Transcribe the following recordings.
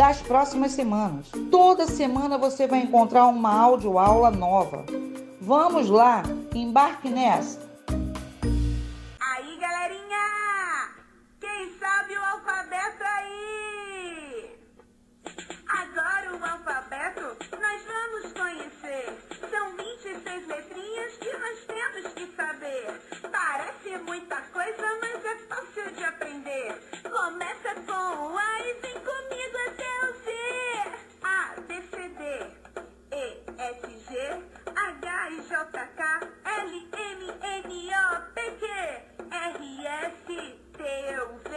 das próximas semanas. Toda semana você vai encontrar uma aula nova. Vamos lá, embarque nessa! Aí, galerinha! Quem sabe o alfabeto aí? Agora o alfabeto nós vamos conhecer. São 26 letrinhas que nós temos que saber. Parece muita coisa, mas é fácil de aprender. Começa K, L, M, N, O, P, Q, R, S, T, U,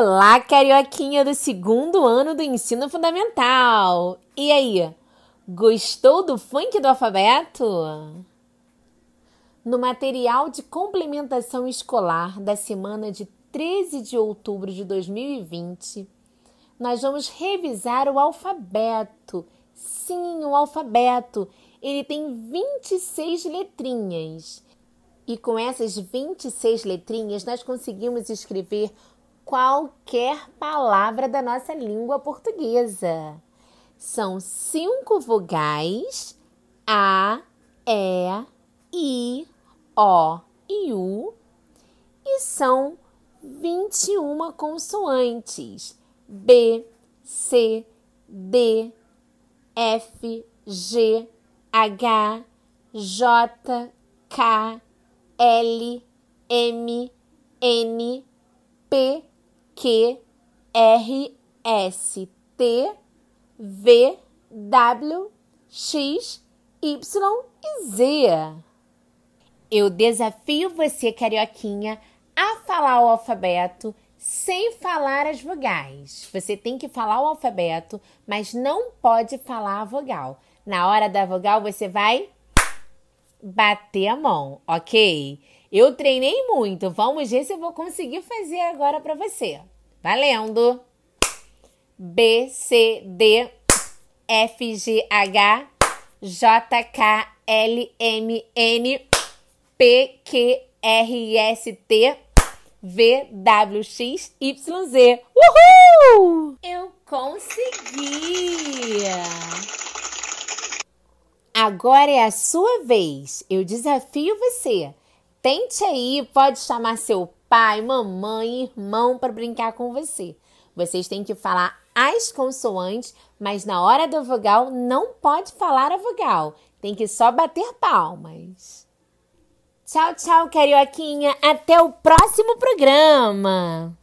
Olá, carioquinha do segundo ano do ensino fundamental! E aí, gostou do funk do alfabeto? No material de complementação escolar da semana de 13 de outubro de 2020, nós vamos revisar o alfabeto. Sim, o alfabeto. Ele tem 26 letrinhas. E com essas 26 letrinhas, nós conseguimos escrever qualquer palavra da nossa língua portuguesa. São cinco vogais: A, E, I, O e U. E são 21 consoantes: B, C, D, F, G, H, J, K, L, M, N, P, Q, R, S, T, V, W, X, Y e Z. Eu desafio você, carioquinha, a falar o alfabeto sem falar as vogais. Você tem que falar o alfabeto, mas não pode falar a vogal. Na hora da vogal, você vai bater a mão, ok? Eu treinei muito. Vamos ver se eu vou conseguir fazer agora para você. Valendo! B, C, D, F, G, H, J, K, L, M, N, P, Q, R, S, T, V, W, X, Y, Z. Uhul! Eu consegui! Agora é a sua vez. Eu desafio você. Tente aí, pode chamar seu pai, mamãe, irmão para brincar com você. Vocês têm que falar as consoantes, mas na hora da vogal não pode falar a vogal. Tem que só bater palmas. Tchau, tchau, carioquinha. Até o próximo programa.